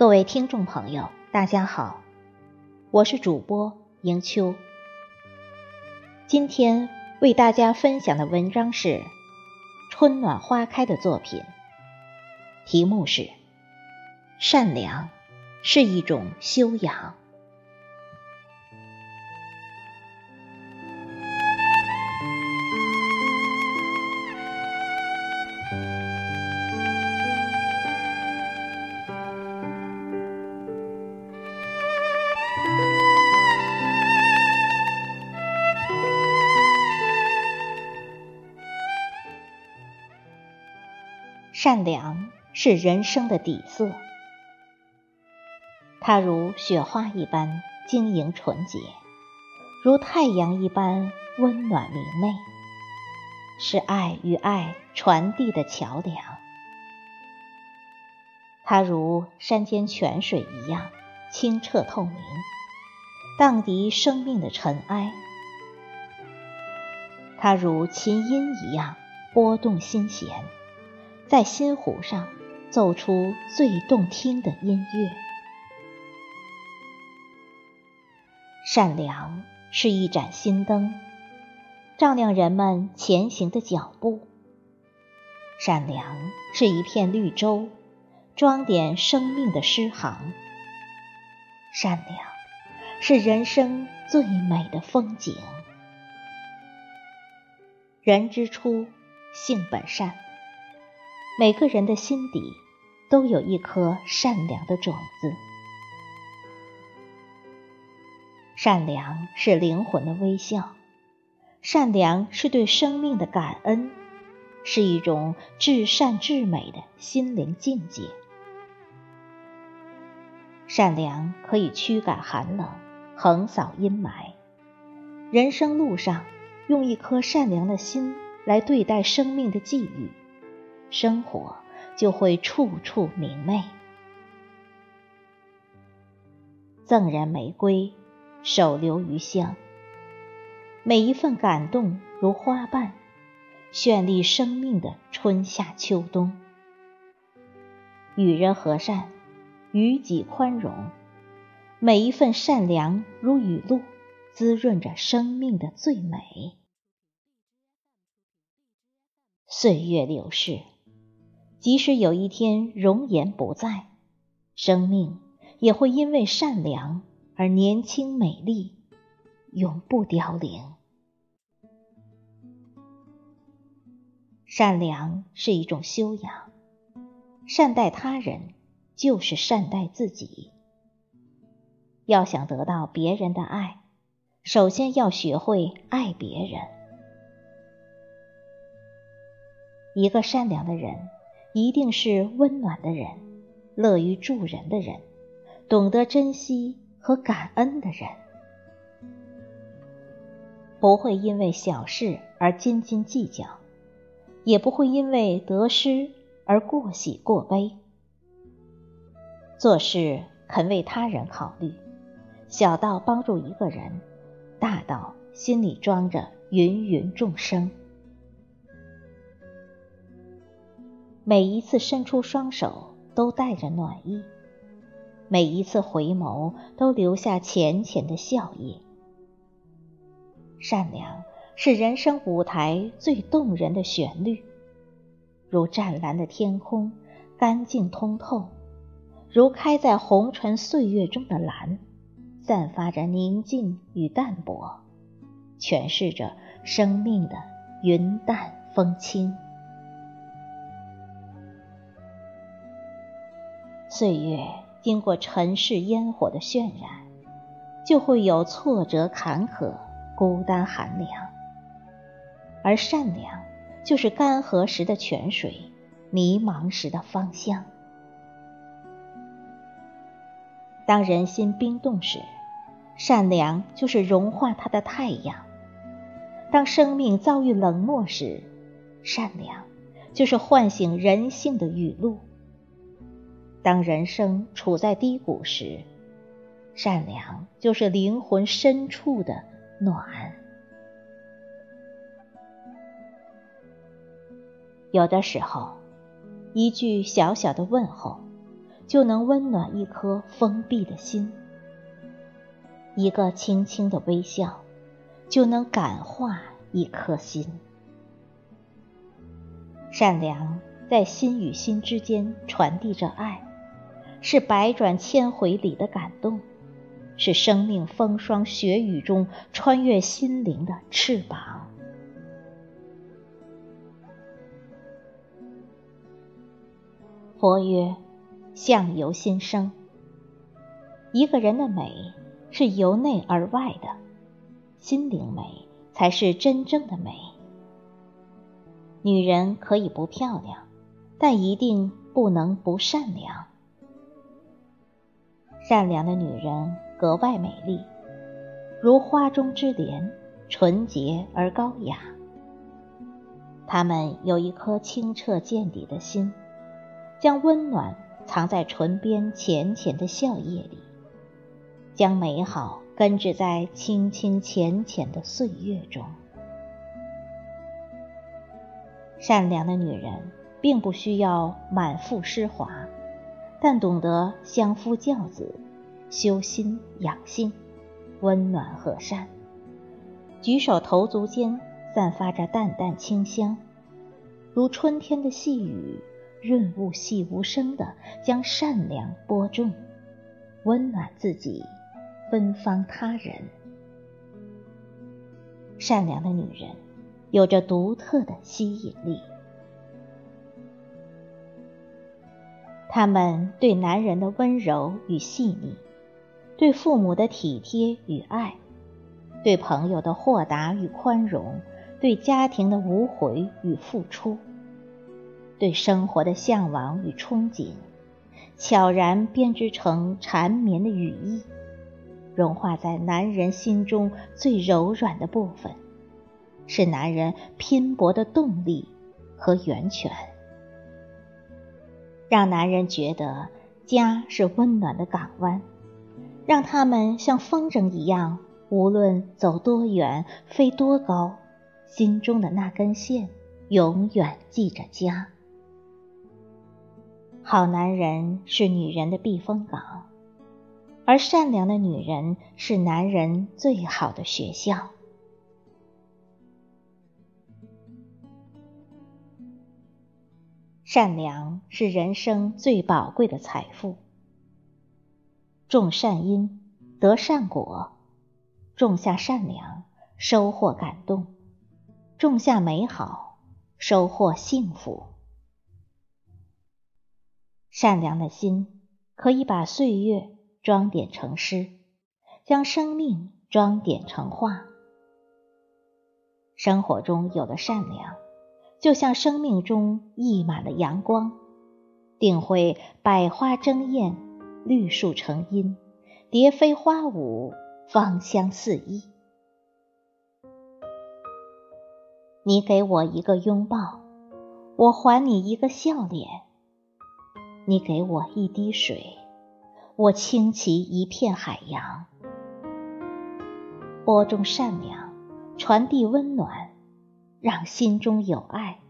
各位听众朋友，大家好，我是主播迎秋。今天为大家分享的文章是春暖花开的作品，题目是《善良是一种修养》。善良是人生的底色，它如雪花一般晶莹纯洁，如太阳一般温暖明媚，是爱与爱传递的桥梁。它如山间泉水一样清澈透明，荡涤生命的尘埃。它如琴音一样拨动心弦。在心湖上奏出最动听的音乐。善良是一盏心灯，照亮人们前行的脚步；善良是一片绿洲，装点生命的诗行；善良是人生最美的风景。人之初，性本善。每个人的心底都有一颗善良的种子。善良是灵魂的微笑，善良是对生命的感恩，是一种至善至美的心灵境界。善良可以驱赶寒冷，横扫阴霾。人生路上，用一颗善良的心来对待生命的际遇。生活就会处处明媚。赠人玫瑰，手留余香。每一份感动如花瓣，绚丽生命的春夏秋冬。与人和善，与己宽容。每一份善良如雨露，滋润着生命的最美。岁月流逝。即使有一天容颜不在，生命也会因为善良而年轻美丽，永不凋零。善良是一种修养，善待他人就是善待自己。要想得到别人的爱，首先要学会爱别人。一个善良的人。一定是温暖的人，乐于助人的人，懂得珍惜和感恩的人，不会因为小事而斤斤计较，也不会因为得失而过喜过悲。做事肯为他人考虑，小到帮助一个人，大到心里装着芸芸众生。每一次伸出双手都带着暖意，每一次回眸都留下浅浅的笑意。善良是人生舞台最动人的旋律，如湛蓝的天空，干净通透；如开在红尘岁月中的蓝，散发着宁静与淡泊，诠释着生命的云淡风轻。岁月经过尘世烟火的渲染，就会有挫折坎坷、孤单寒凉。而善良，就是干涸时的泉水，迷茫时的芳香。当人心冰冻时，善良就是融化它的太阳；当生命遭遇冷漠时，善良就是唤醒人性的雨露；当人生处在低谷时，善良就是灵魂深处的暖。有的时候，一句小小的问候，就能温暖一颗封闭的心；一个轻轻的微笑，就能感化一颗心。善良在心与心之间传递着爱，是百转千回里的感动，是生命风霜雪雨中穿越心灵的翅膀。佛曰：“相由心生。一个人的美是由内而外的，心灵美才是真正的美。女人可以不漂亮，但一定不能不善良。善良的女人格外美丽，如花中之莲，纯洁而高雅。她们有一颗清澈见底的心。”将温暖藏在唇边浅浅的笑靥里，将美好根植在清清浅浅的岁月中。善良的女人并不需要满腹诗华，但懂得相夫教子、修心养性、温暖和善。举手投足间散发着淡淡清香，如春天的细雨。润物细无声的将善良播种，温暖自己，芬芳他人。善良的女人有着独特的吸引力，她们对男人的温柔与细腻，对父母的体贴与爱，对朋友的豁达与宽容，对家庭的无悔与付出。对生活的向往与憧憬，悄然编织成缠绵的羽翼，融化在男人心中最柔软的部分，是男人拼搏的动力和源泉，让男人觉得家是温暖的港湾，让他们像风筝一样，无论走多远，飞多高，心中的那根线永远系着家。好男人是女人的避风港，而善良的女人是男人最好的学校。善良是人生最宝贵的财富。种善因得善果，种下善良，收获感动；种下美好，收获幸福。善良的心可以把岁月装点成诗，将生命装点成画。生活中有了善良，就像生命中溢满了阳光，定会百花争艳，绿树成荫，蝶飞花舞，芳香四溢。你给我一个拥抱，我还你一个笑脸。你给我一滴水，我倾其一片海洋。播种善良，传递温暖，让心中有爱，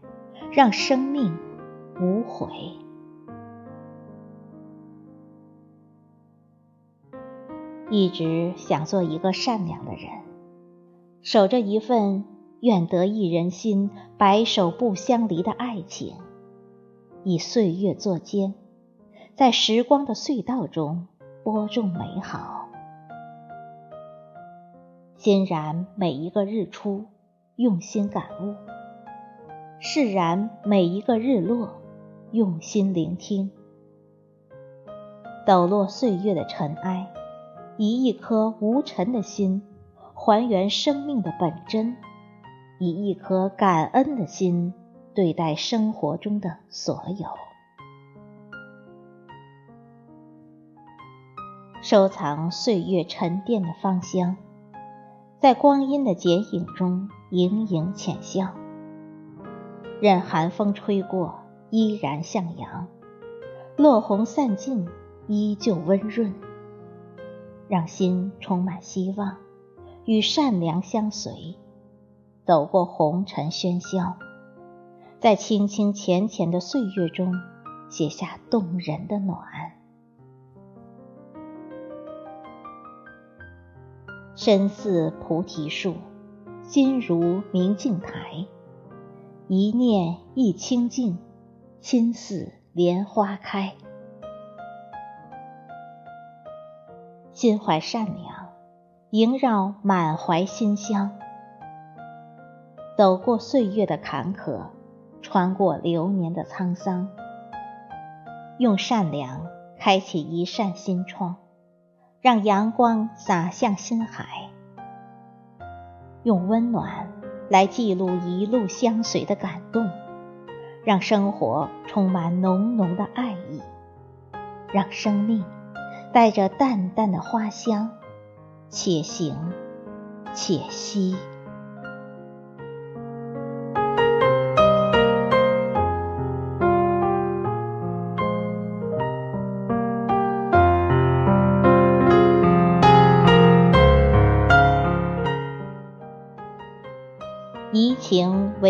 让生命无悔。一直想做一个善良的人，守着一份愿得一人心，白首不相离的爱情，以岁月作笺。在时光的隧道中播种美好，欣然每一个日出，用心感悟；释然每一个日落，用心聆听。抖落岁月的尘埃，以一颗无尘的心，还原生命的本真；以一颗感恩的心，对待生活中的所有。收藏岁月沉淀的芳香，在光阴的剪影中盈盈浅笑。任寒风吹过，依然向阳；落红散尽，依旧温润。让心充满希望，与善良相随，走过红尘喧嚣，在清清浅浅的岁月中，写下动人的暖。身似菩提树，心如明镜台，一念一清净，心似莲花开。心怀善良，萦绕满怀馨香。走过岁月的坎坷，穿过流年的沧桑，用善良开启一扇心窗，让阳光洒向心海；用温暖来记录一路相随的感动，让生活充满浓浓的爱意，让生命。带着淡淡的花香，且行且惜。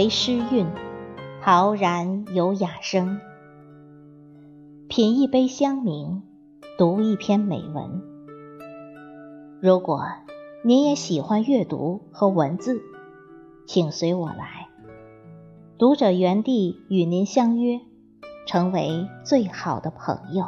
为诗韵，陶然有雅声。品一杯香茗。读一篇美文。如果您也喜欢阅读和文字，请随我来，读者园地与您相约，成为最好的朋友。